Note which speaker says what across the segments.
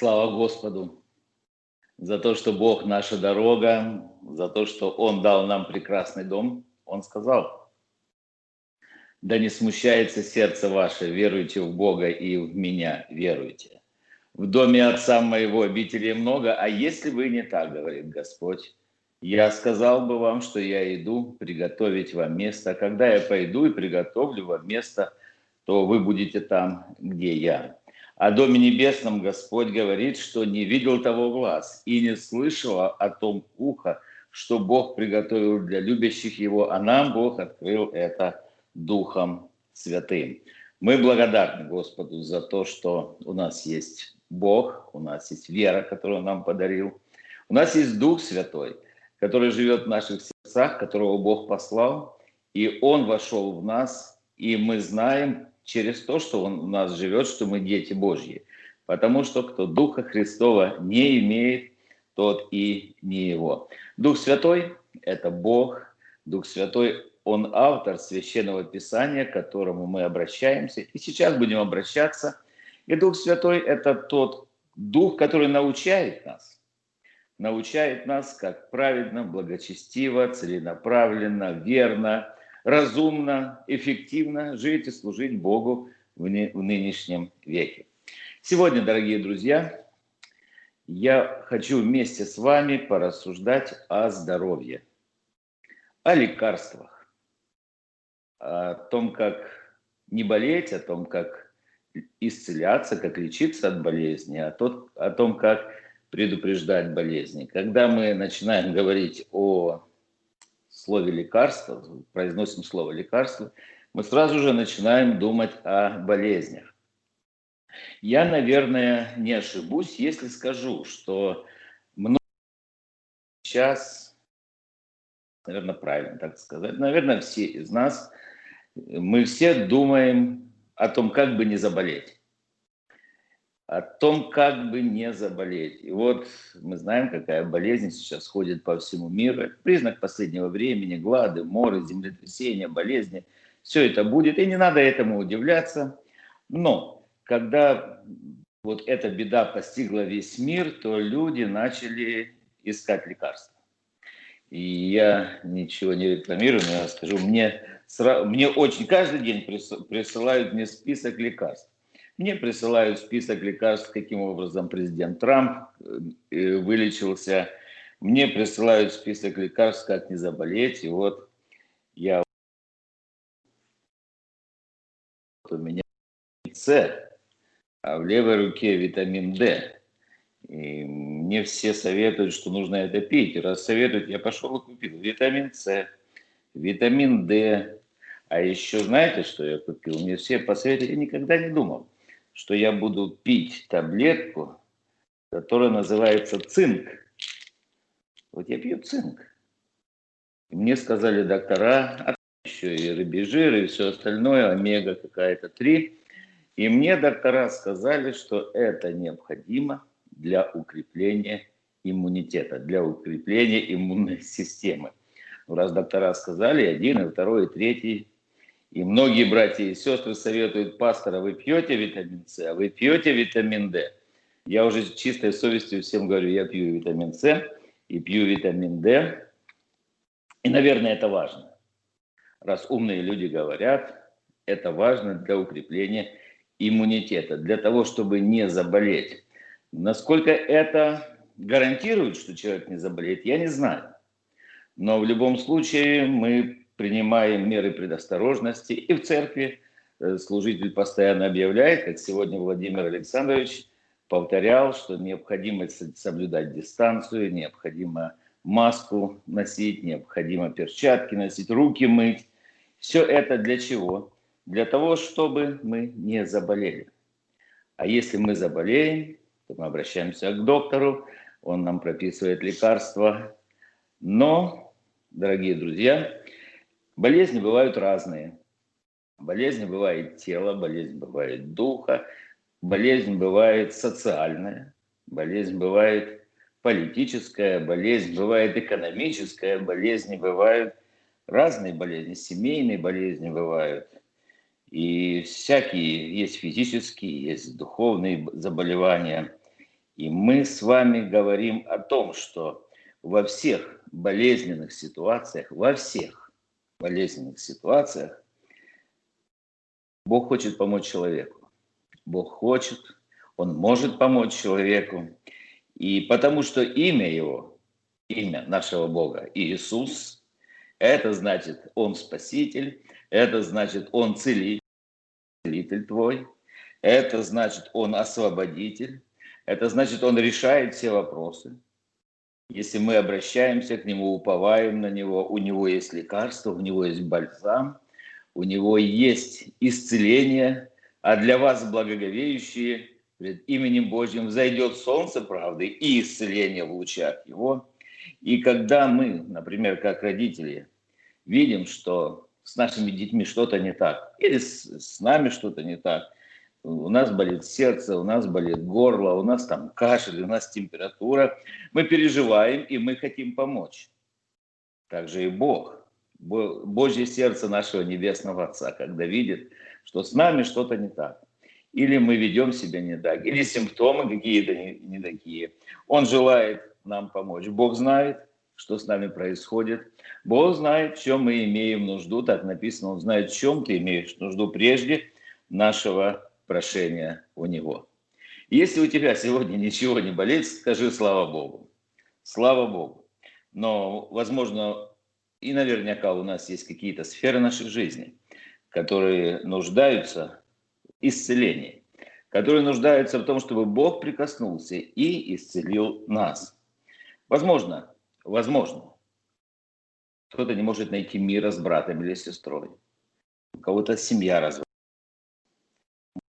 Speaker 1: Слава Господу за то, что Бог наша дорога, за то, что Он дал нам прекрасный дом. Он сказал, да не смущается сердце ваше, веруйте в Бога и в меня веруйте. В доме Отца моего обителей много, а если вы не так, говорит Господь, я сказал бы вам, что я иду приготовить вам место. Когда я пойду и приготовлю вам место, то вы будете там, где я. О Доме Небесном Господь говорит, что не видел того глаз и не слышал о том ухо, что Бог приготовил для любящих Его, а нам Бог открыл это Духом Святым. Мы благодарны Господу за то, что у нас есть Бог, у нас есть вера, которую Он нам подарил. У нас есть Дух Святой, который живет в наших сердцах, которого Бог послал, и Он вошел в нас, и мы знаем, через то, что Он у нас живет, что мы дети Божьи. Потому что кто Духа Христова не имеет, тот и не его. Дух Святой – это Бог. Дух Святой – Он автор Священного Писания, к которому мы обращаемся. И сейчас будем обращаться. И Дух Святой – это тот Дух, который научает нас. Научает нас, как праведно, благочестиво, целенаправленно, верно – разумно, эффективно жить и служить Богу в, не, в нынешнем веке. Сегодня, дорогие друзья, я хочу вместе с вами порассуждать о здоровье, о лекарствах, о том, как не болеть, о том, как исцеляться, как лечиться от болезни, о, тот, о том, как предупреждать болезни. Когда мы начинаем говорить о слове лекарство, произносим слово лекарство, мы сразу же начинаем думать о болезнях. Я, наверное, не ошибусь, если скажу, что много сейчас, наверное, правильно так сказать, наверное, все из нас, мы все думаем о том, как бы не заболеть о том, как бы не заболеть. И вот мы знаем, какая болезнь сейчас ходит по всему миру. Признак последнего времени, глады, моры, землетрясения, болезни. Все это будет, и не надо этому удивляться. Но когда вот эта беда постигла весь мир, то люди начали искать лекарства. И я ничего не рекламирую, но я скажу, мне, мне очень каждый день присылают мне список лекарств. Мне присылают список лекарств, каким образом президент Трамп э, вылечился. Мне присылают список лекарств, как не заболеть. И вот я у меня С, а в левой руке витамин D. И мне все советуют, что нужно это пить. раз советуют, я пошел и купил витамин С, витамин D. А еще знаете, что я купил? Мне все посоветовали, я никогда не думал что я буду пить таблетку, которая называется цинк. Вот я пью цинк. И мне сказали доктора, а еще и рыбий жир, и все остальное, омега какая-то 3. И мне доктора сказали, что это необходимо для укрепления иммунитета, для укрепления иммунной системы. Раз доктора сказали, один, и второй, и третий и многие братья и сестры советуют пастора, вы пьете витамин С, а вы пьете витамин D. Я уже чистой совестью всем говорю, я пью витамин С и пью витамин D. И, наверное, это важно. Раз умные люди говорят, это важно для укрепления иммунитета, для того, чтобы не заболеть. Насколько это гарантирует, что человек не заболеет, я не знаю. Но в любом случае мы принимаем меры предосторожности. И в церкви э, служитель постоянно объявляет, как сегодня Владимир Александрович повторял, что необходимо соблюдать дистанцию, необходимо маску носить, необходимо перчатки носить, руки мыть. Все это для чего? Для того, чтобы мы не заболели. А если мы заболеем, то мы обращаемся к доктору, он нам прописывает лекарства. Но, дорогие друзья, Болезни бывают разные. Болезнь бывает тела, болезнь бывает духа, болезнь бывает социальная, болезнь бывает политическая, болезнь бывает экономическая, болезни бывают разные болезни, семейные болезни бывают. И всякие, есть физические, есть духовные заболевания. И мы с вами говорим о том, что во всех болезненных ситуациях, во всех болезненных ситуациях Бог хочет помочь человеку. Бог хочет, Он может помочь человеку. И потому что имя Его, имя нашего Бога Иисус, это значит Он Спаситель, это значит Он Целитель твой, это значит Он Освободитель, это значит Он решает все вопросы. Если мы обращаемся к Нему, уповаем на Него, у Него есть лекарство, у Него есть бальзам, у Него есть исцеление, а для вас, благоговеющие, пред именем Божьим взойдет солнце правды и исцеление в лучах Его. И когда мы, например, как родители, видим, что с нашими детьми что-то не так, или с, с нами что-то не так, у нас болит сердце, у нас болит горло, у нас там кашель, у нас температура, мы переживаем и мы хотим помочь. Также и Бог. Божье сердце нашего Небесного Отца, когда видит, что с нами что-то не так. Или мы ведем себя не так, или симптомы какие-то не, не такие. Он желает нам помочь. Бог знает, что с нами происходит. Бог знает, в чем мы имеем нужду. Так написано, Он знает, в чем ты имеешь нужду прежде нашего прошения у Него. Если у тебя сегодня ничего не болит, скажи слава Богу. Слава Богу. Но, возможно, и наверняка у нас есть какие-то сферы нашей жизни, которые нуждаются в исцелении, которые нуждаются в том, чтобы Бог прикоснулся и исцелил нас. Возможно, возможно, кто-то не может найти мира с братом или сестрой, у кого-то семья развалилась,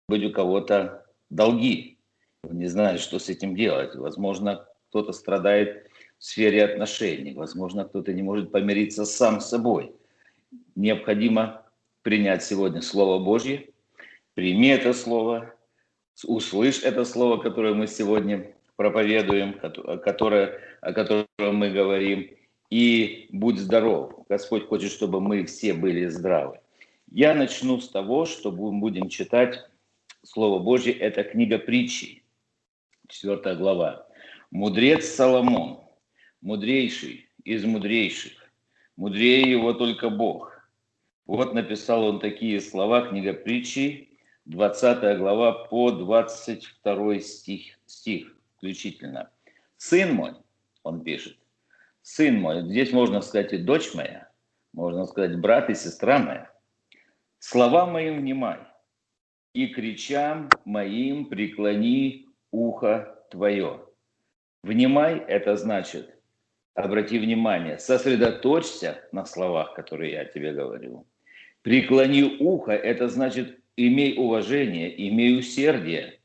Speaker 1: быть у кого-то долги, не знает, что с этим делать. Возможно, кто-то страдает в сфере отношений. Возможно, кто-то не может помириться сам с собой. Необходимо принять сегодня Слово Божье, прими это Слово, услышь это Слово, которое мы сегодня проповедуем, которое, о котором мы говорим, и будь здоров. Господь хочет, чтобы мы все были здравы. Я начну с того, что будем читать Слово Божье. Это книга притчи, 4 глава. Мудрец Соломон мудрейший из мудрейших. Мудрее его только Бог. Вот написал он такие слова, книга притчи, 20 глава по 22 стих, стих включительно. «Сын мой», он пишет, «сын мой», здесь можно сказать и дочь моя, можно сказать брат и сестра моя, «слова моим внимай, и кричам моим преклони ухо твое». Внимай – это значит обрати внимание, сосредоточься на словах, которые я тебе говорю. Преклони ухо, это значит, имей уважение, имей усердие.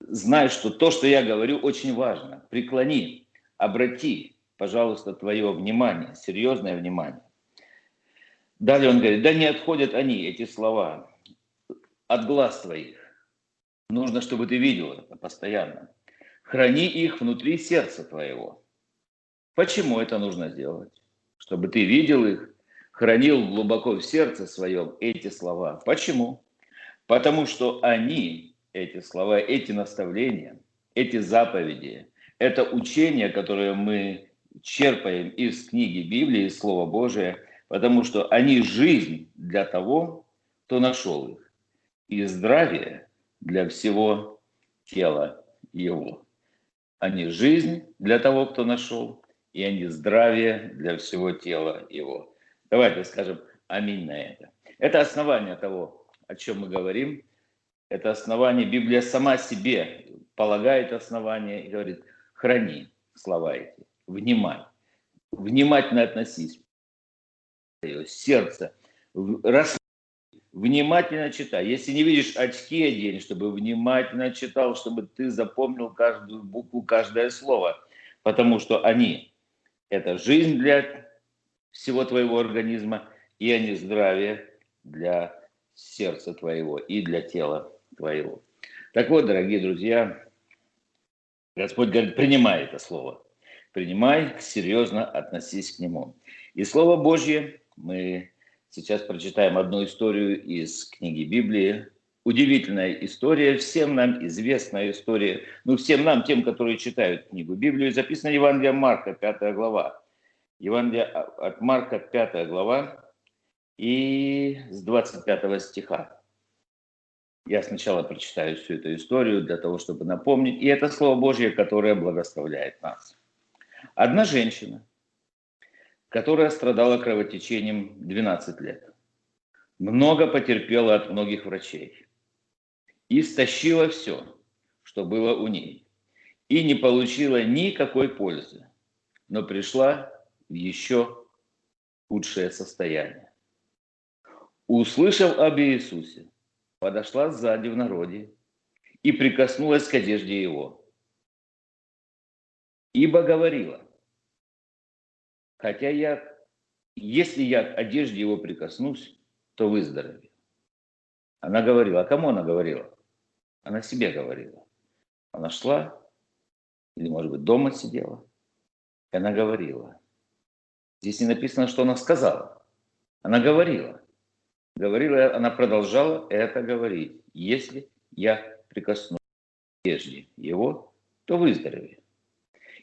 Speaker 1: Знай, что то, что я говорю, очень важно. Преклони, обрати, пожалуйста, твое внимание, серьезное внимание. Далее он говорит, да не отходят они, эти слова, от глаз твоих. Нужно, чтобы ты видел это постоянно. Храни их внутри сердца твоего. Почему это нужно сделать? Чтобы ты видел их, хранил глубоко в сердце своем эти слова. Почему? Потому что они, эти слова, эти наставления, эти заповеди, это учение, которое мы черпаем из книги Библии, из Слова Божия, потому что они жизнь для того, кто нашел их, и здравие для всего тела его. Они жизнь для того, кто нашел, и они здравие для всего тела его. Давайте скажем аминь на это. Это основание того, о чем мы говорим. Это основание, Библия сама себе полагает основание и говорит, храни слова эти, внимай, внимательно относись, сердце, рас внимательно читай. Если не видишь, очки одень, чтобы внимательно читал, чтобы ты запомнил каждую букву, каждое слово. Потому что они – это жизнь для всего твоего организма, и они здравие для сердца твоего и для тела твоего. Так вот, дорогие друзья, Господь говорит, принимай это слово. Принимай, серьезно относись к нему. И Слово Божье мы Сейчас прочитаем одну историю из книги Библии, удивительная история, всем нам известная история, ну, всем нам, тем, которые читают книгу Библию, записана Евангелие Марка, 5 глава. Евангелие от Марка, 5 глава, и с 25 стиха. Я сначала прочитаю всю эту историю для того, чтобы напомнить. И это Слово Божье, которое благословляет нас. Одна женщина, которая страдала кровотечением 12 лет, много потерпела от многих врачей и стащила все, что было у ней, и не получила никакой пользы, но пришла в еще худшее состояние. Услышав об Иисусе, подошла сзади в народе и прикоснулась к одежде его. Ибо говорила, хотя я, если я к одежде его прикоснусь, то выздоровею. Она говорила, а кому она говорила? Она себе говорила. Она шла, или, может быть, дома сидела, и она говорила. Здесь не написано, что она сказала. Она говорила. Говорила, она продолжала это говорить. Если я прикосну к одежде его, то выздоровею.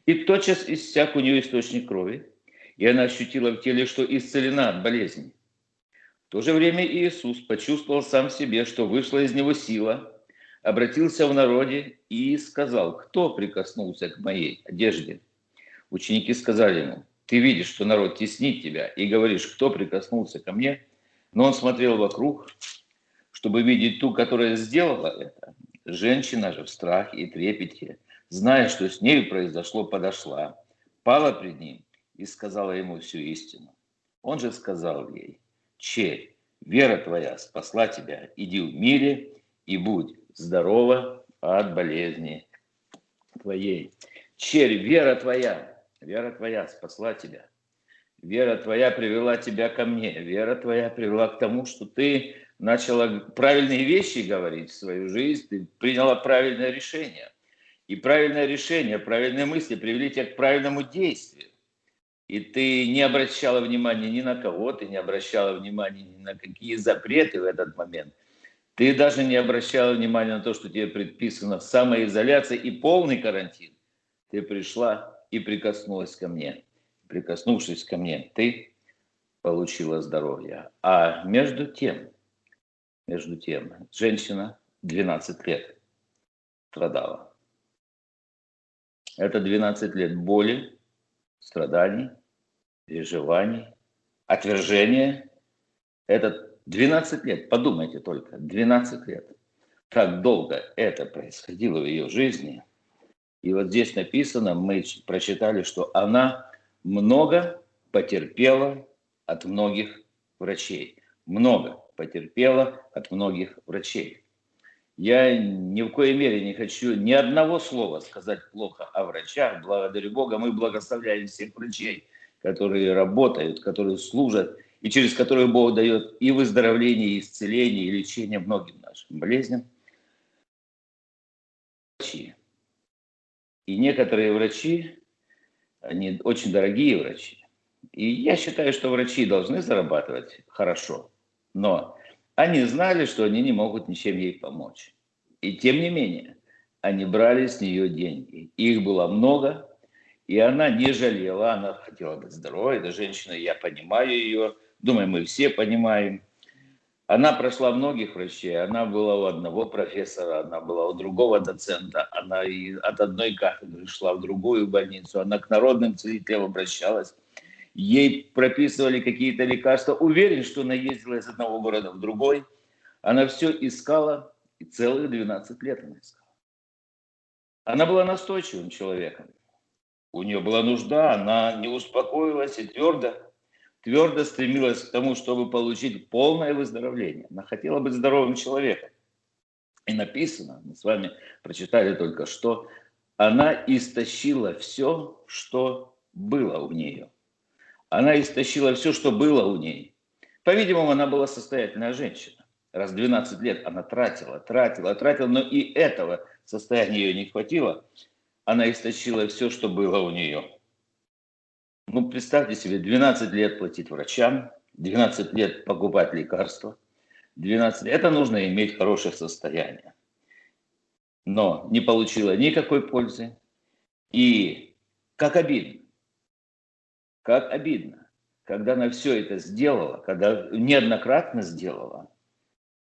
Speaker 1: И тотчас иссяк у нее источник крови, и она ощутила в теле, что исцелена от болезни. В то же время Иисус почувствовал сам себе, что вышла из него сила, обратился в народе и сказал, кто прикоснулся к моей одежде? Ученики сказали ему, ты видишь, что народ теснит тебя, и говоришь, кто прикоснулся ко мне? Но он смотрел вокруг, чтобы видеть ту, которая сделала это. Женщина же в страхе и трепете, зная, что с ней произошло, подошла, пала пред ним и сказала ему всю истину. Он же сказал ей, Черь, вера твоя спасла тебя, иди в мире и будь здорова от болезни твоей. Черь, вера твоя, вера твоя спасла тебя. Вера твоя привела тебя ко мне. Вера твоя привела к тому, что ты начала правильные вещи говорить в свою жизнь, ты приняла правильное решение. И правильное решение, правильные мысли привели тебя к правильному действию. И ты не обращала внимания ни на кого, ты не обращала внимания ни на какие запреты в этот момент – ты даже не обращала внимания на то, что тебе предписано самоизоляция и полный карантин. Ты пришла и прикоснулась ко мне. Прикоснувшись ко мне, ты получила здоровье. А между тем, между тем, женщина 12 лет страдала. Это 12 лет боли, страданий, переживаний, отвержения. Это 12 лет, подумайте только, 12 лет. Как долго это происходило в ее жизни. И вот здесь написано, мы прочитали, что она много потерпела от многих врачей. Много потерпела от многих врачей. Я ни в коей мере не хочу ни одного слова сказать плохо о врачах. Благодарю Бога, мы благословляем всех врачей, которые работают, которые служат и через которую Бог дает и выздоровление, и исцеление, и лечение многим нашим болезням. Врачи. И некоторые врачи, они очень дорогие врачи. И я считаю, что врачи должны зарабатывать хорошо, но они знали, что они не могут ничем ей помочь. И тем не менее, они брали с нее деньги. Их было много, и она не жалела, она хотела быть здоровой. Эта женщина, я понимаю ее, думаю, мы все понимаем. Она прошла многих врачей, она была у одного профессора, она была у другого доцента, она и от одной кафедры шла в другую больницу, она к народным целителям обращалась, ей прописывали какие-то лекарства. Уверен, что она ездила из одного города в другой. Она все искала, и целых 12 лет она искала. Она была настойчивым человеком. У нее была нужда, она не успокоилась и твердо твердо стремилась к тому, чтобы получить полное выздоровление. Она хотела быть здоровым человеком. И написано, мы с вами прочитали только что, она истощила все, что было у нее. Она истощила все, что было у ней. По-видимому, она была состоятельная женщина. Раз 12 лет она тратила, тратила, тратила, но и этого состояния ее не хватило. Она истощила все, что было у нее. Ну, представьте себе, 12 лет платить врачам, 12 лет покупать лекарства, 12 лет. Это нужно иметь хорошее состояние. Но не получила никакой пользы. И как обидно, как обидно, когда она все это сделала, когда неоднократно сделала,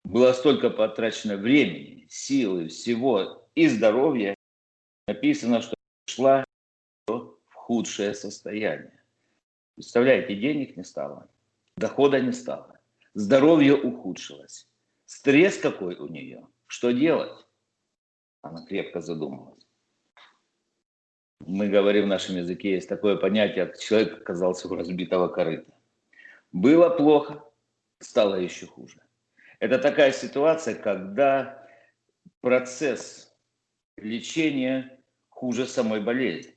Speaker 1: было столько потрачено времени, силы, всего и здоровья, написано, что шла в худшее состояние. Представляете, денег не стало, дохода не стало, здоровье ухудшилось, стресс какой у нее, что делать? Она крепко задумалась. Мы говорим в нашем языке, есть такое понятие, человек оказался у разбитого корыта. Было плохо, стало еще хуже. Это такая ситуация, когда процесс лечения хуже самой болезни.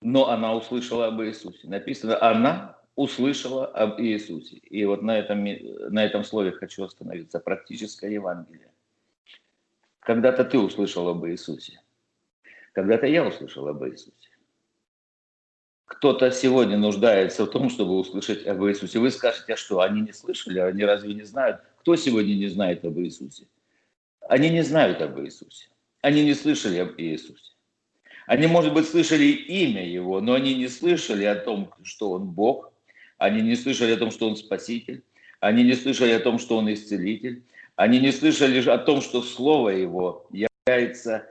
Speaker 1: Но она услышала об Иисусе. Написано, она услышала об Иисусе. И вот на этом, на этом слове хочу остановиться. Практическое Евангелие. Когда-то ты услышал об Иисусе. Когда-то я услышал об Иисусе. Кто-то сегодня нуждается в том, чтобы услышать об Иисусе. Вы скажете, а что, они не слышали, они разве не знают? Кто сегодня не знает об Иисусе? Они не знают об Иисусе. Они не слышали об Иисусе. Они, может быть, слышали имя Его, но они не слышали о том, что Он Бог. Они не слышали о том, что Он Спаситель. Они не слышали о том, что Он Исцелитель. Они не слышали о том, что Слово Его является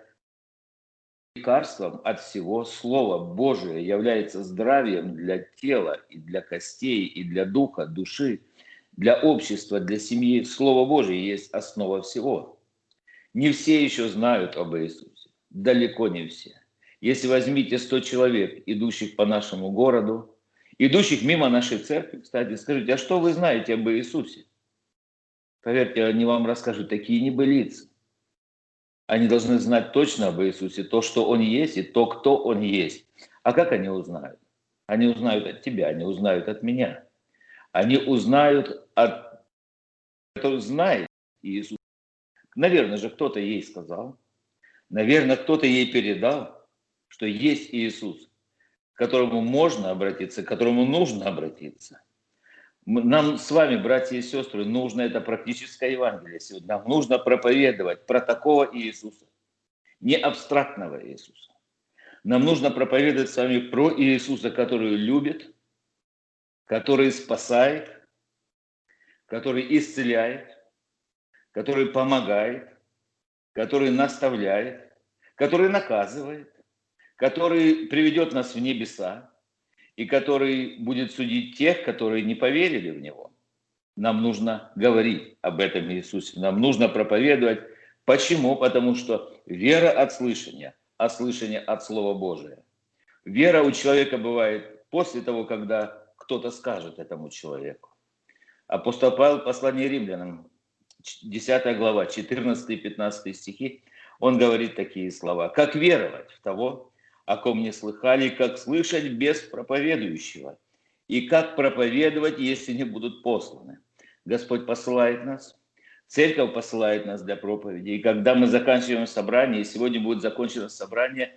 Speaker 1: лекарством от всего Слова Божие, является здравием для тела и для костей, и для духа, души, для общества, для семьи. Слово Божие есть основа всего. Не все еще знают об Иисусе. Далеко не все. Если возьмите 100 человек, идущих по нашему городу, идущих мимо нашей церкви, кстати, скажите, а что вы знаете об Иисусе? Поверьте, они вам расскажут такие небылицы. Они должны знать точно об Иисусе, то, что Он есть, и то, кто Он есть. А как они узнают? Они узнают от тебя, они узнают от меня. Они узнают от... Кто знает Иисус. Наверное же, кто-то ей сказал. Наверное, кто-то ей передал что есть Иисус, к которому можно обратиться, к которому нужно обратиться. Нам с вами, братья и сестры, нужно это практическое Евангелие сегодня. Нам нужно проповедовать про такого Иисуса, не абстрактного Иисуса. Нам нужно проповедовать с вами про Иисуса, который любит, который спасает, который исцеляет, который помогает, который наставляет, который наказывает, который приведет нас в небеса и который будет судить тех, которые не поверили в Него. Нам нужно говорить об этом Иисусе, нам нужно проповедовать. Почему? Потому что вера от слышания, а слышание от Слова Божия. Вера у человека бывает после того, когда кто-то скажет этому человеку. Апостол Павел, послание римлянам, 10 глава, 14 и 15 стихи, он говорит такие слова. «Как веровать в того, о ком не слыхали, как слышать без проповедующего, и как проповедовать, если не будут посланы. Господь посылает нас, церковь посылает нас для проповеди, и когда мы заканчиваем собрание, и сегодня будет закончено собрание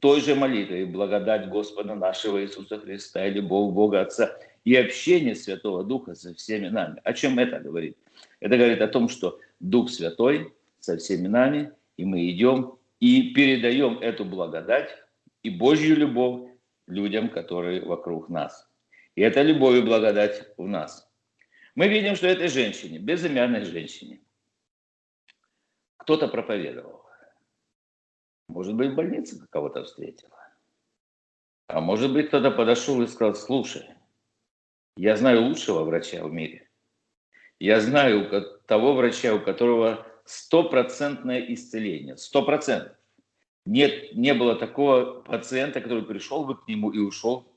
Speaker 1: той же молитвой, благодать Господа нашего Иисуса Христа и любовь Бога Отца и общение Святого Духа со всеми нами. О чем это говорит? Это говорит о том, что Дух Святой со всеми нами, и мы идем и передаем эту благодать и Божью любовь людям, которые вокруг нас. И это любовь и благодать в нас. Мы видим, что этой женщине, безымянной женщине, кто-то проповедовал. Может быть, в больнице кого-то встретила. А может быть, кто-то подошел и сказал, слушай, я знаю лучшего врача в мире. Я знаю того врача, у которого стопроцентное исцеление. Сто процентов. Нет, не было такого пациента, который пришел бы к нему и ушел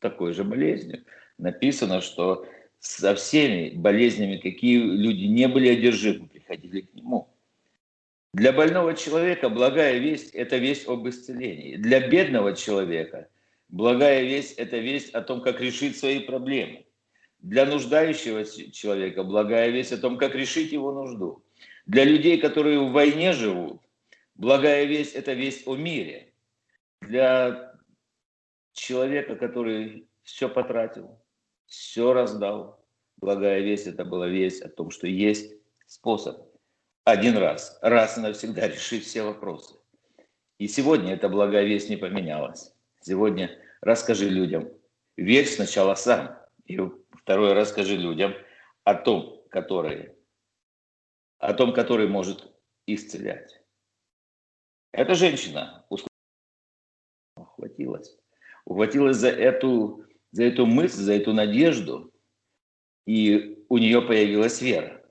Speaker 1: такой же болезнью. Написано, что со всеми болезнями, какие люди не были одержимы, приходили к нему. Для больного человека благая весть – это весть об исцелении. Для бедного человека благая весть – это весть о том, как решить свои проблемы. Для нуждающегося человека благая весть о том, как решить его нужду. Для людей, которые в войне живут, Благая весть – это весть о мире. Для человека, который все потратил, все раздал. Благая весть – это была весть о том, что есть способ один раз, раз и навсегда решить все вопросы. И сегодня эта благая весть не поменялась. Сегодня расскажи людям, верь сначала сам, и второе расскажи людям о том, который, о том, который может исцелять. Эта женщина ухватилась, ухватилась за эту, за эту мысль, за эту надежду, и у нее появилась вера.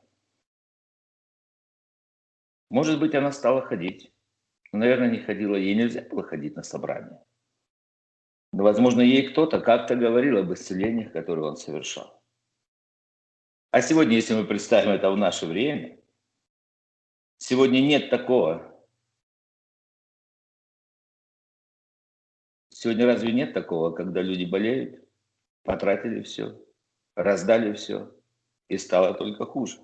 Speaker 1: Может быть, она стала ходить. Но, наверное, не ходила. Ей нельзя было ходить на собрание. Но, возможно, ей кто-то как-то говорил об исцелениях, которые он совершал. А сегодня, если мы представим это в наше время, сегодня нет такого. Сегодня разве нет такого, когда люди болеют, потратили все, раздали все, и стало только хуже?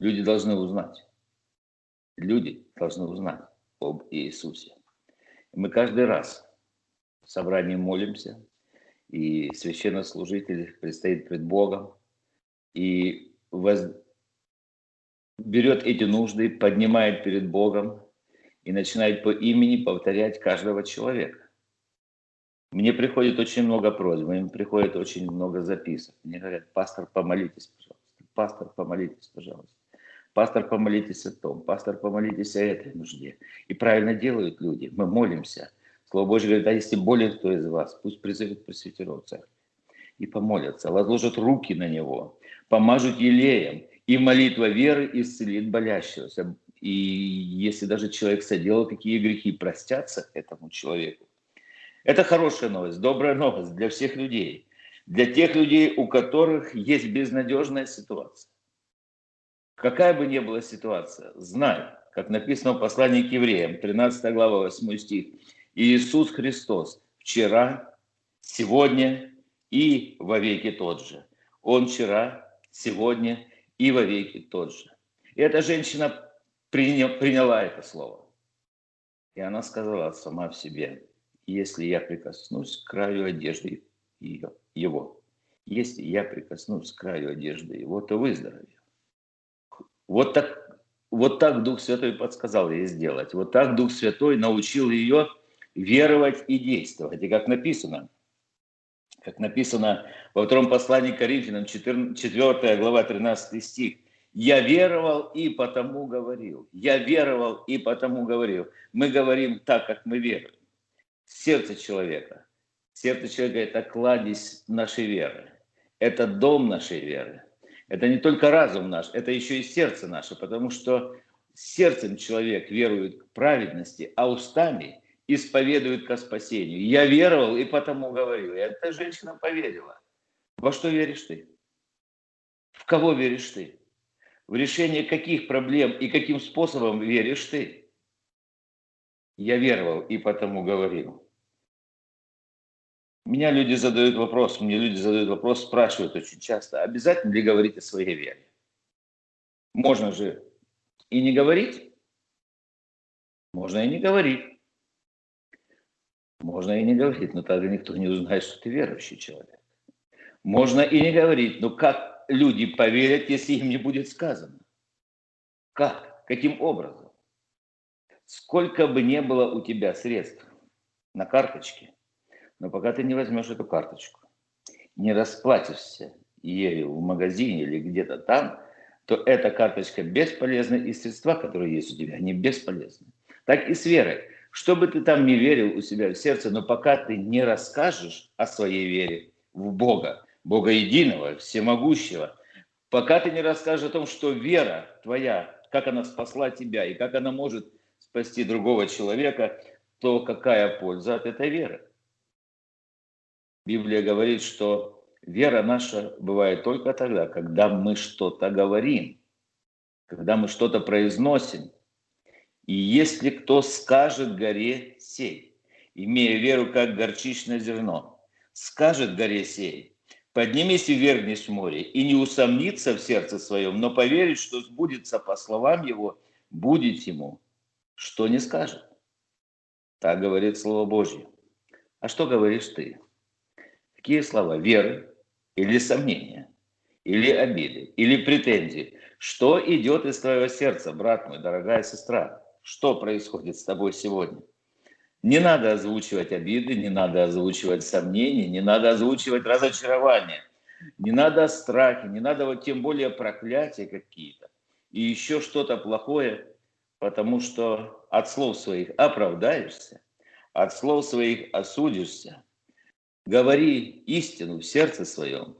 Speaker 1: Люди должны узнать. Люди должны узнать об Иисусе. Мы каждый раз в собрании молимся, и священнослужитель предстоит пред Богом, и воз... берет эти нужды, поднимает перед Богом и начинает по имени повторять каждого человека. Мне приходит очень много просьб, мне приходит очень много записок. Мне говорят, пастор, помолитесь, пожалуйста. Пастор, помолитесь, пожалуйста. Пастор, помолитесь о том, пастор, помолитесь о этой нужде. И правильно делают люди. Мы молимся. Слово Божье говорит, а если болен кто из вас, пусть призовет пресвитеров церкви. И помолятся, возложат руки на него, помажут елеем, и молитва веры исцелит болящегося. И если даже человек соделал какие грехи, простятся этому человеку. Это хорошая новость, добрая новость для всех людей. Для тех людей, у которых есть безнадежная ситуация. Какая бы ни была ситуация, знай, как написано в послании к евреям, 13 глава, 8 стих, Иисус Христос вчера, сегодня и во веки тот же. Он вчера, сегодня и во веки тот же. И эта женщина приняла это слово. И она сказала сама в себе, если я прикоснусь к краю одежды ее, его, если я прикоснусь к краю одежды его, то выздоровею. Вот так, вот так Дух Святой подсказал ей сделать. Вот так Дух Святой научил ее веровать и действовать. И как написано, как написано во втором послании к Коринфянам, 4, 4 глава, 13 стих, «Я веровал и потому говорил». Я веровал и потому говорил. Мы говорим так, как мы веруем. Сердце человека. Сердце человека – это кладезь нашей веры. Это дом нашей веры. Это не только разум наш, это еще и сердце наше, потому что сердцем человек верует к праведности, а устами исповедует ко спасению. Я веровал и потому говорил. И эта женщина поверила. Во что веришь ты? В кого веришь ты? В решение каких проблем и каким способом веришь ты? Я веровал и потому говорил. Меня люди задают вопрос, мне люди задают вопрос, спрашивают очень часто, обязательно ли говорить о своей вере? Можно же и не говорить, можно и не говорить. Можно и не говорить, но тогда никто не узнает, что ты верующий человек. Можно и не говорить, но как люди поверят, если им не будет сказано? Как? Каким образом? Сколько бы не было у тебя средств на карточке, но пока ты не возьмешь эту карточку, не расплатишься ею в магазине или где-то там, то эта карточка бесполезна, и средства, которые есть у тебя, они бесполезны. Так и с верой. Что бы ты там не верил у себя в сердце, но пока ты не расскажешь о своей вере в Бога, Бога единого, всемогущего, пока ты не расскажешь о том, что вера твоя, как она спасла тебя и как она может спасти другого человека, то какая польза от этой веры? Библия говорит, что вера наша бывает только тогда, когда мы что-то говорим, когда мы что-то произносим. И если кто скажет горе сей, имея веру как горчичное зерно, скажет горе сей, поднимись и вернись в море, и не усомнится в сердце своем, но поверит, что сбудется по словам его, будет ему, что не скажет. Так говорит Слово Божье. А что говоришь ты? Какие слова? Веры или сомнения, или обиды, или претензии. Что идет из твоего сердца, брат мой, дорогая сестра? Что происходит с тобой сегодня? Не надо озвучивать обиды, не надо озвучивать сомнения, не надо озвучивать разочарования, не надо страхи, не надо вот тем более проклятия какие-то и еще что-то плохое, потому что от слов своих оправдаешься, от слов своих осудишься. Говори истину в сердце своем,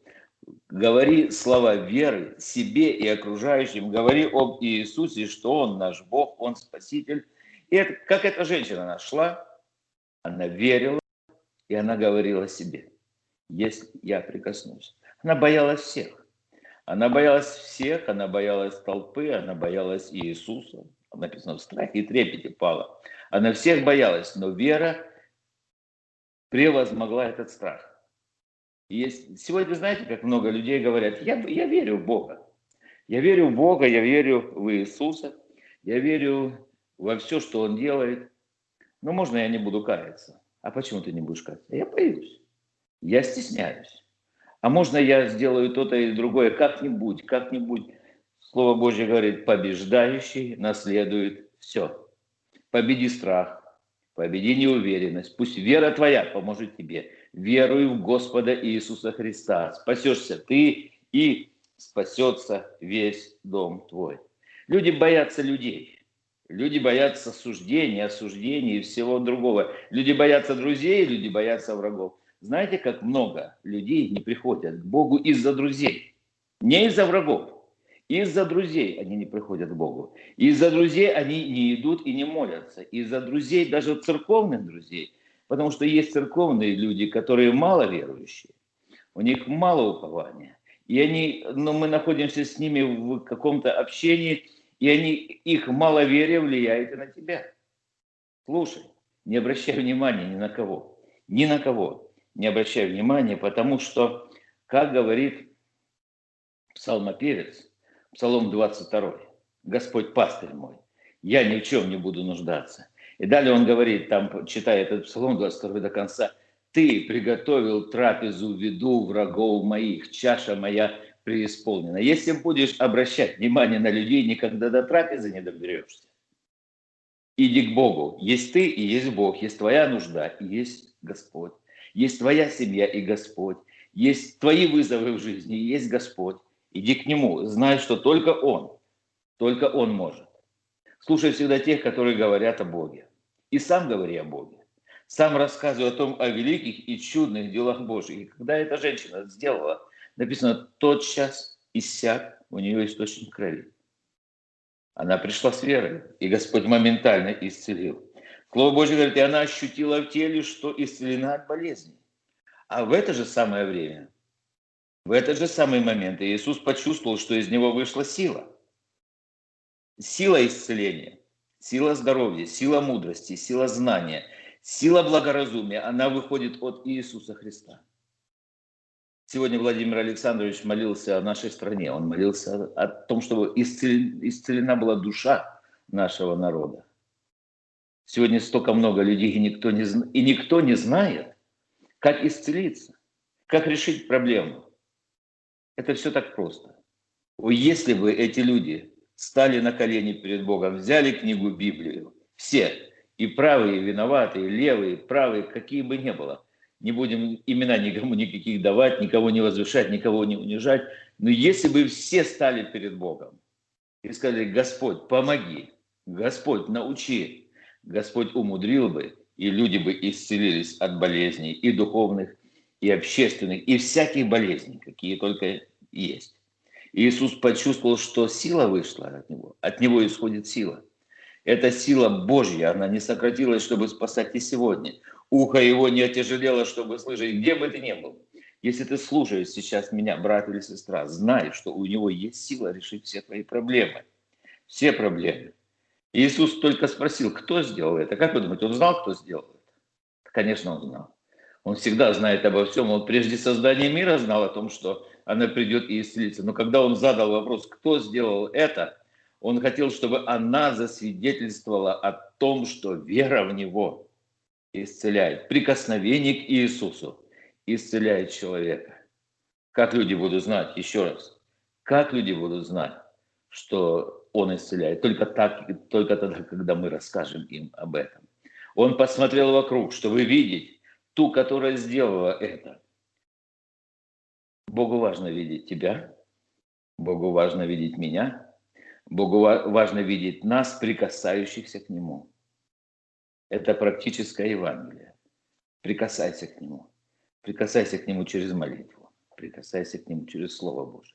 Speaker 1: говори слова веры себе и окружающим, говори об Иисусе, что Он наш Бог, Он Спаситель. И это, как эта женщина нашла, она верила, и она говорила себе, если я прикоснусь. Она боялась всех. Она боялась всех, она боялась толпы, она боялась Иисуса. Написано, в страхе и трепете пала. Она всех боялась, но вера превозмогла этот страх. И есть, сегодня, знаете, как много людей говорят, я, я верю в Бога. Я верю в Бога, я верю в Иисуса, я верю во все, что Он делает. Но можно я не буду каяться? А почему ты не будешь каяться? Я боюсь. Я стесняюсь. А можно я сделаю то-то или другое как-нибудь, как-нибудь. Слово Божье говорит, побеждающий наследует все. Победи страх, победи неуверенность. Пусть вера твоя поможет тебе. Веруй в Господа Иисуса Христа. Спасешься ты и спасется весь дом твой. Люди боятся людей. Люди боятся суждений, осуждений и всего другого. Люди боятся друзей, люди боятся врагов. Знаете, как много людей не приходят к Богу из-за друзей? Не из-за врагов. Из-за друзей они не приходят к Богу. Из-за друзей они не идут и не молятся. Из-за друзей, даже церковных друзей. Потому что есть церковные люди, которые мало верующие. У них мало упования. И они, но ну, мы находимся с ними в каком-то общении, и они, их маловерие влияет и на тебя. Слушай, не обращай внимания ни на кого. Ни на кого не обращай внимания, потому что, как говорит псалмопевец, Псалом 22, «Господь пастырь мой, я ни в чем не буду нуждаться». И далее он говорит, там, читая этот Псалом 22 до конца, «Ты приготовил трапезу в виду врагов моих, чаша моя преисполнена. Если будешь обращать внимание на людей, никогда до трапезы не доберешься. Иди к Богу. Есть ты и есть Бог, есть твоя нужда и есть Господь. Есть твоя семья и Господь. Есть твои вызовы в жизни и есть Господь. Иди к Нему, знай, что только Он, только Он может. Слушай всегда тех, которые говорят о Боге. И сам говори о Боге. Сам рассказывай о том, о великих и чудных делах Божьих. И когда эта женщина сделала – написано, тотчас иссяк у нее источник крови. Она пришла с верой, и Господь моментально исцелил. Слово Божье говорит, и она ощутила в теле, что исцелена от болезни. А в это же самое время, в этот же самый момент Иисус почувствовал, что из него вышла сила. Сила исцеления, сила здоровья, сила мудрости, сила знания, сила благоразумия, она выходит от Иисуса Христа. Сегодня Владимир Александрович молился о нашей стране. Он молился о том, чтобы исцелена была душа нашего народа. Сегодня столько много людей, и никто не, и никто не знает, как исцелиться, как решить проблему. Это все так просто. Если бы эти люди стали на колени перед Богом, взяли книгу Библию, все, и правые, и виноватые, и левые, и правые, какие бы ни было – не будем имена никому никаких давать, никого не возвышать, никого не унижать. Но если бы все стали перед Богом и сказали, Господь, помоги, Господь, научи, Господь умудрил бы, и люди бы исцелились от болезней и духовных, и общественных, и всяких болезней, какие только есть. Иисус почувствовал, что сила вышла от Него, от Него исходит сила. Эта сила Божья, она не сократилась, чтобы спасать и сегодня ухо его не отяжелело, чтобы слышать, где бы ты ни был. Если ты слушаешь сейчас меня, брат или сестра, знай, что у него есть сила решить все твои проблемы. Все проблемы. Иисус только спросил, кто сделал это. Как вы думаете, он знал, кто сделал это? Конечно, он знал. Он всегда знает обо всем. Он прежде создания мира знал о том, что она придет и исцелится. Но когда он задал вопрос, кто сделал это, он хотел, чтобы она засвидетельствовала о том, что вера в него исцеляет. Прикосновение к Иисусу исцеляет человека. Как люди будут знать, еще раз, как люди будут знать, что Он исцеляет? Только, так, только тогда, когда мы расскажем им об этом. Он посмотрел вокруг, чтобы видеть ту, которая сделала это. Богу важно видеть тебя, Богу важно видеть меня, Богу важно видеть нас, прикасающихся к Нему. Это практическое Евангелие. Прикасайся к Нему. Прикасайся к Нему через молитву. Прикасайся к Нему через Слово Божие.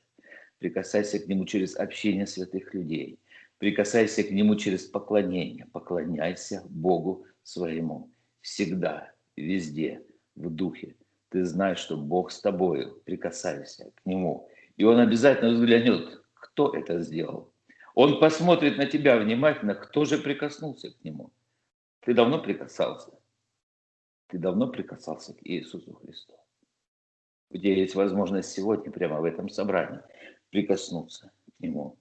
Speaker 1: Прикасайся к Нему через общение святых людей. Прикасайся к Нему через поклонение. Поклоняйся Богу своему. Всегда, везде, в духе. Ты знаешь, что Бог с тобою. Прикасайся к Нему. И Он обязательно взглянет, кто это сделал. Он посмотрит на тебя внимательно, кто же прикоснулся к Нему. Ты давно прикасался? Ты давно прикасался к Иисусу Христу? Где есть возможность сегодня, прямо в этом собрании, прикоснуться к Нему.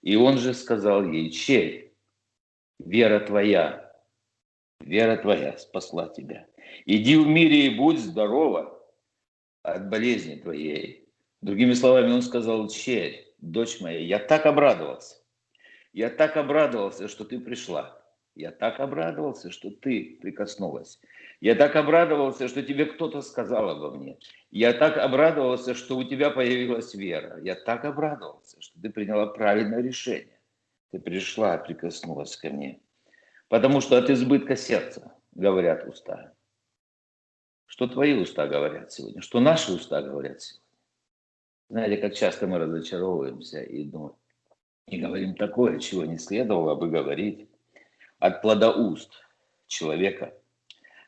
Speaker 1: И Он же сказал ей, чей? Вера твоя, вера твоя спасла тебя. Иди в мире и будь здорова от болезни твоей. Другими словами, он сказал, черь, дочь моя, я так обрадовался. Я так обрадовался, что ты пришла. Я так обрадовался, что ты прикоснулась. Я так обрадовался, что тебе кто-то сказал обо мне. Я так обрадовался, что у тебя появилась вера. Я так обрадовался, что ты приняла правильное решение. Ты пришла, прикоснулась ко мне. Потому что от избытка сердца, говорят уста. Что твои уста говорят сегодня? Что наши уста говорят сегодня? Знаете, как часто мы разочаровываемся и думаем, и говорим такое, чего не следовало бы говорить. От плода уст человека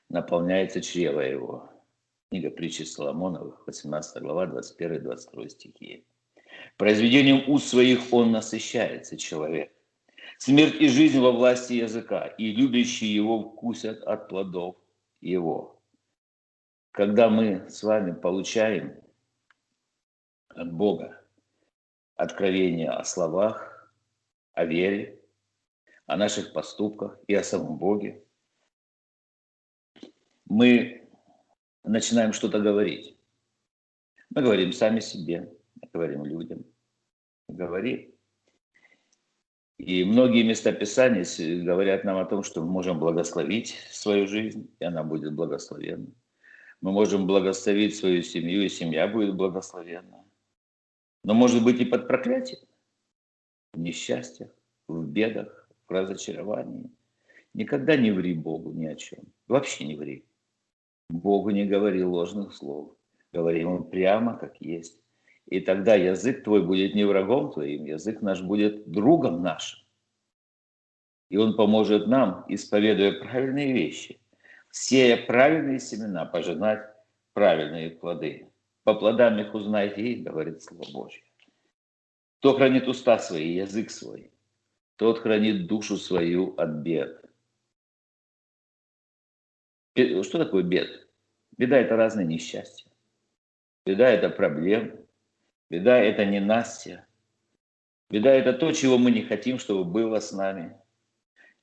Speaker 1: наполняется чрево его. Книга притчи Соломоновых, 18 глава, 21-22 стихи. Произведением уст своих он насыщается, человек. Смерть и жизнь во власти языка, и любящие его вкусят от плодов его. Когда мы с вами получаем от Бога откровение о словах, о вере, о наших поступках и о самом Боге, мы начинаем что-то говорить. Мы говорим сами себе, говорим людям, мы говорим. И многие места Писания говорят нам о том, что мы можем благословить свою жизнь, и она будет благословенна. Мы можем благословить свою семью, и семья будет благословенна но может быть и под проклятием, в несчастьях, в бедах, разочаровании. Никогда не ври Богу ни о чем. Вообще не ври. Богу не говори ложных слов. Говори ему прямо, как есть. И тогда язык твой будет не врагом твоим, язык наш будет другом нашим. И он поможет нам, исповедуя правильные вещи, сея правильные семена, пожинать правильные плоды. По плодам их узнайте говорит Слово Божье. Кто хранит уста свои, язык свой, тот хранит душу свою от бед. Что такое бед? Беда – это разные несчастья. Беда – это проблемы. Беда – это ненастье. Беда – это то, чего мы не хотим, чтобы было с нами.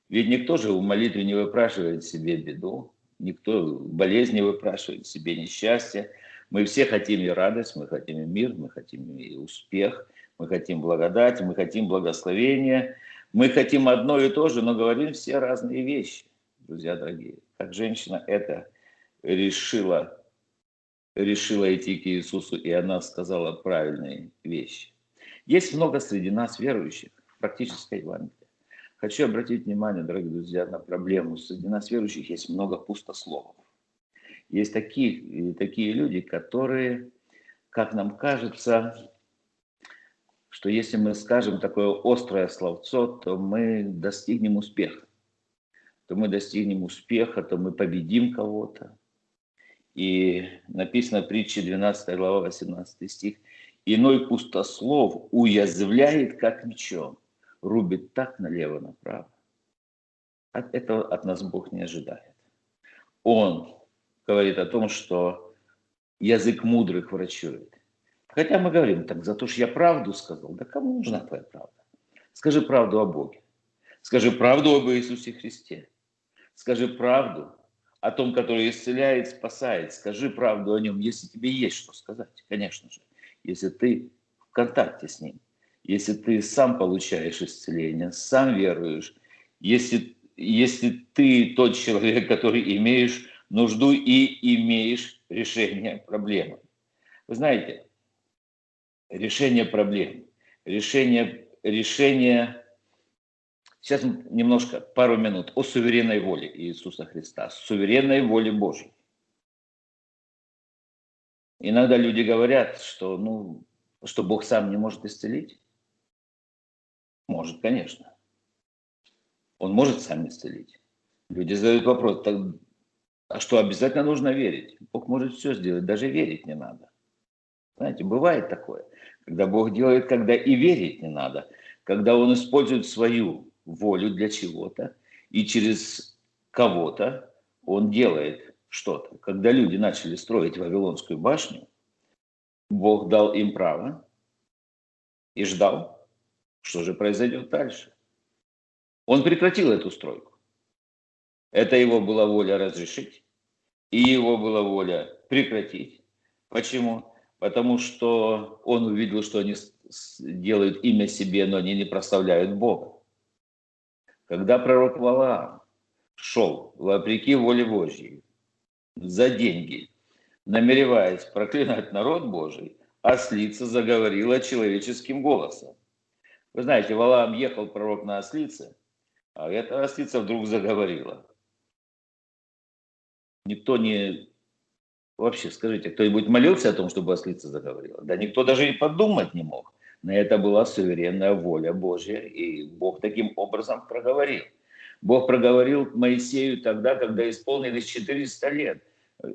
Speaker 1: Ведь никто же в молитве не выпрашивает себе беду, никто в болезни выпрашивает себе несчастье – мы все хотим и радость, мы хотим и мир, мы хотим и успех, мы хотим благодать, мы хотим благословения. Мы хотим одно и то же, но говорим все разные вещи, друзья дорогие. Как женщина это решила, решила идти к Иисусу, и она сказала правильные вещи. Есть много среди нас верующих, практической Евангелие. Хочу обратить внимание, дорогие друзья, на проблему. Среди нас верующих есть много пустословов. Есть такие, такие люди, которые, как нам кажется, что если мы скажем такое острое словцо, то мы достигнем успеха. То мы достигнем успеха, то мы победим кого-то. И написано в притче 12 глава 18 стих. «Иной пустослов уязвляет, как мечом, рубит так налево-направо». От этого от нас Бог не ожидает. Он говорит о том, что язык мудрых врачует. Хотя мы говорим, так за то, что я правду сказал, да кому нужна твоя правда? Скажи правду о Боге. Скажи правду об Иисусе Христе. Скажи правду о том, который исцеляет, спасает. Скажи правду о нем, если тебе есть что сказать, конечно же. Если ты в контакте с ним, если ты сам получаешь исцеление, сам веруешь, если, если ты тот человек, который имеешь нужду и имеешь решение проблемы. Вы знаете, решение проблем, решение, решение Сейчас немножко, пару минут о суверенной воле Иисуса Христа, суверенной воле Божьей. Иногда люди говорят, что, ну, что Бог сам не может исцелить. Может, конечно. Он может сам исцелить. Люди задают вопрос, так, а что обязательно нужно верить? Бог может все сделать, даже верить не надо. Знаете, бывает такое, когда Бог делает, когда и верить не надо, когда Он использует свою волю для чего-то, и через кого-то он делает что-то. Когда люди начали строить Вавилонскую башню, Бог дал им право и ждал, что же произойдет дальше. Он прекратил эту стройку. Это его была воля разрешить, и его была воля прекратить. Почему? Потому что он увидел, что они делают имя себе, но они не прославляют Бога. Когда пророк Валаам шел вопреки воле Божьей за деньги, намереваясь проклинать народ Божий, ослица заговорила человеческим голосом. Вы знаете, Валаам ехал пророк на ослице, а эта ослица вдруг заговорила. Никто не... Вообще, скажите, кто-нибудь молился о том, чтобы ослица заговорила? Да никто даже и подумать не мог. Но это была суверенная воля Божья, и Бог таким образом проговорил. Бог проговорил Моисею тогда, когда исполнилось 400 лет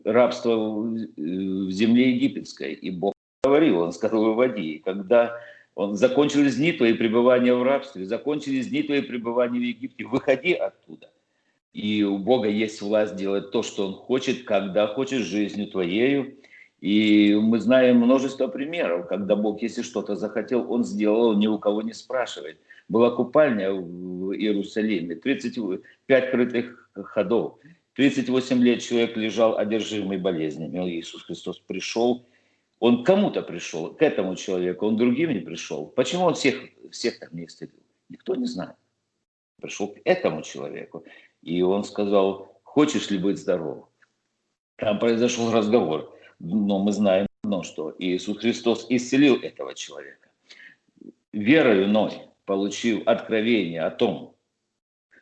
Speaker 1: рабства в земле египетской. И Бог говорил, Он сказал, выводи. И когда он закончились дни твои пребывания в рабстве, закончились дни твои пребывания в Египте, выходи оттуда. И у Бога есть власть делать то, что Он хочет, когда хочет, жизнью твоею. И мы знаем множество примеров, когда Бог, если что-то захотел, Он сделал, Он ни у кого не спрашивает. Была купальня в Иерусалиме, 35 крытых ходов, 38 лет человек лежал одержимый болезнями. Иисус Христос пришел, Он кому-то пришел, к этому человеку, Он другим не пришел. Почему Он всех, всех так не исцелил? Никто не знает. Пришел к этому человеку, и Он сказал, хочешь ли быть здоров? Там произошел разговор но мы знаем одно, что Иисус Христос исцелил этого человека. Верою Ной получил откровение о том,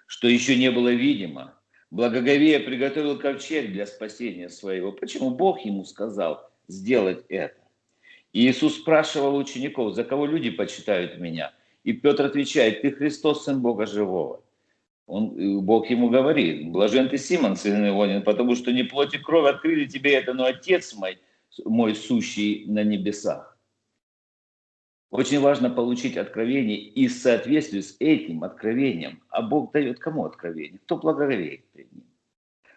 Speaker 1: что еще не было видимо, Благоговея приготовил ковчег для спасения своего. Почему Бог ему сказал сделать это? И Иисус спрашивал учеников, за кого люди почитают меня? И Петр отвечает, ты Христос, Сын Бога Живого. Он, Бог ему говорит, блажен ты, Симон, сын Ионин, потому что не плоть и кровь открыли тебе это, но Отец мой, мой сущий на небесах. Очень важно получить откровение и в соответствии с этим откровением. А Бог дает кому откровение? Кто благоговеет перед ним?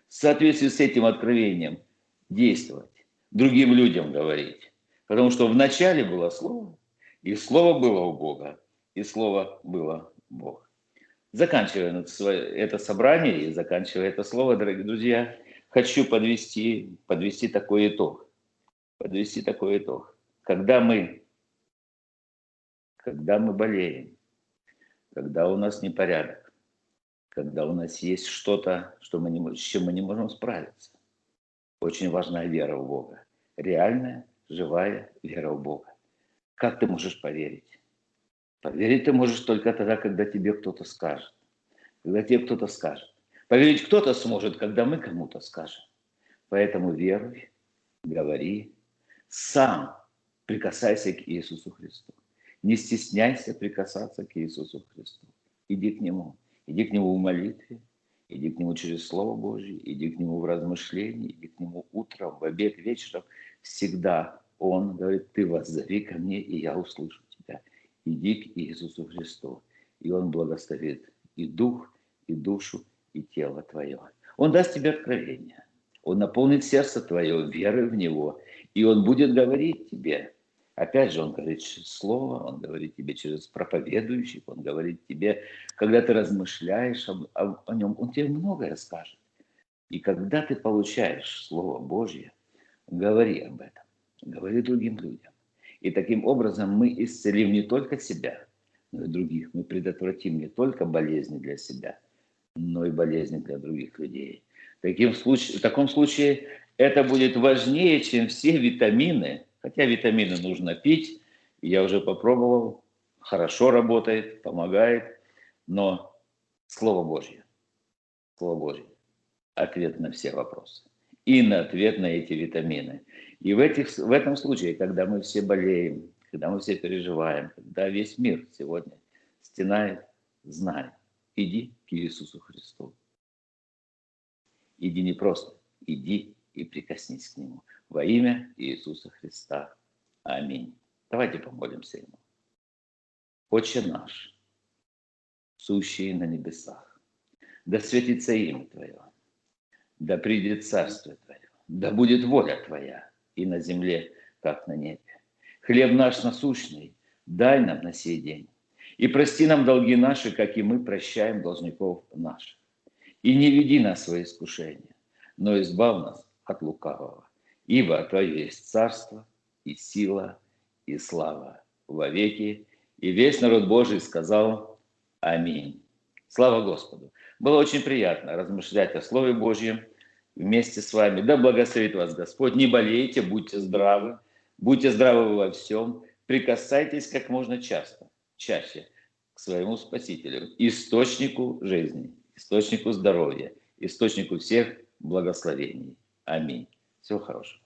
Speaker 1: В соответствии с этим откровением действовать, другим людям говорить. Потому что вначале было Слово, и Слово было у Бога, и Слово было Бог. Заканчивая это собрание и заканчивая это слово, дорогие друзья, хочу подвести, подвести такой итог. Подвести такой итог. Когда мы, когда мы болеем, когда у нас непорядок, когда у нас есть что-то, что мы не, с чем мы не можем справиться, очень важна вера в Бога. Реальная, живая вера в Бога. Как ты можешь поверить? Поверить ты можешь только тогда, когда тебе кто-то скажет. Когда тебе кто-то скажет. Поверить кто-то сможет, когда мы кому-то скажем. Поэтому веруй, говори, сам прикасайся к Иисусу Христу. Не стесняйся прикасаться к Иисусу Христу. Иди к Нему. Иди к Нему в молитве, иди к Нему через Слово Божье, иди к Нему в размышлении, иди к Нему утром, в обед, вечером. Всегда Он говорит, ты воззови ко мне, и я услышу иди к Иисусу Христу, и Он благословит и дух, и душу, и тело твое. Он даст тебе откровение. Он наполнит сердце твое верой в Него, и Он будет говорить тебе. Опять же, Он говорит через Слово, Он говорит тебе через проповедующих, Он говорит тебе, когда ты размышляешь об, об, о Нем, Он тебе многое скажет. И когда ты получаешь Слово Божье, говори об этом, говори другим людям. И таким образом мы исцелим не только себя, но и других. Мы предотвратим не только болезни для себя, но и болезни для других людей. Таким случае, в таком случае это будет важнее, чем все витамины. Хотя витамины нужно пить, я уже попробовал, хорошо работает, помогает, но Слово Божье, Слово Божье, ответ на все вопросы и на ответ на эти витамины. И в, этих, в этом случае, когда мы все болеем, когда мы все переживаем, когда весь мир сегодня стенает, знай, иди к Иисусу Христу. Иди не просто, иди и прикоснись к Нему. Во имя Иисуса Христа. Аминь. Давайте помолимся Ему. Отче наш, сущий на небесах, да светится имя Твое, да придет Царствие да будет воля Твоя и на земле, как на небе. Хлеб наш насущный дай нам на сей день. И прости нам долги наши, как и мы прощаем должников наших. И не веди нас в свои искушения, но избав нас от лукавого. Ибо Твое есть царство и сила и слава во веки. И весь народ Божий сказал Аминь. Слава Господу. Было очень приятно размышлять о Слове Божьем вместе с вами. Да благословит вас Господь. Не болейте, будьте здравы. Будьте здравы во всем, прикасайтесь как можно часто, чаще к своему Спасителю, источнику жизни, источнику здоровья, источнику всех благословений. Аминь. Всего хорошего.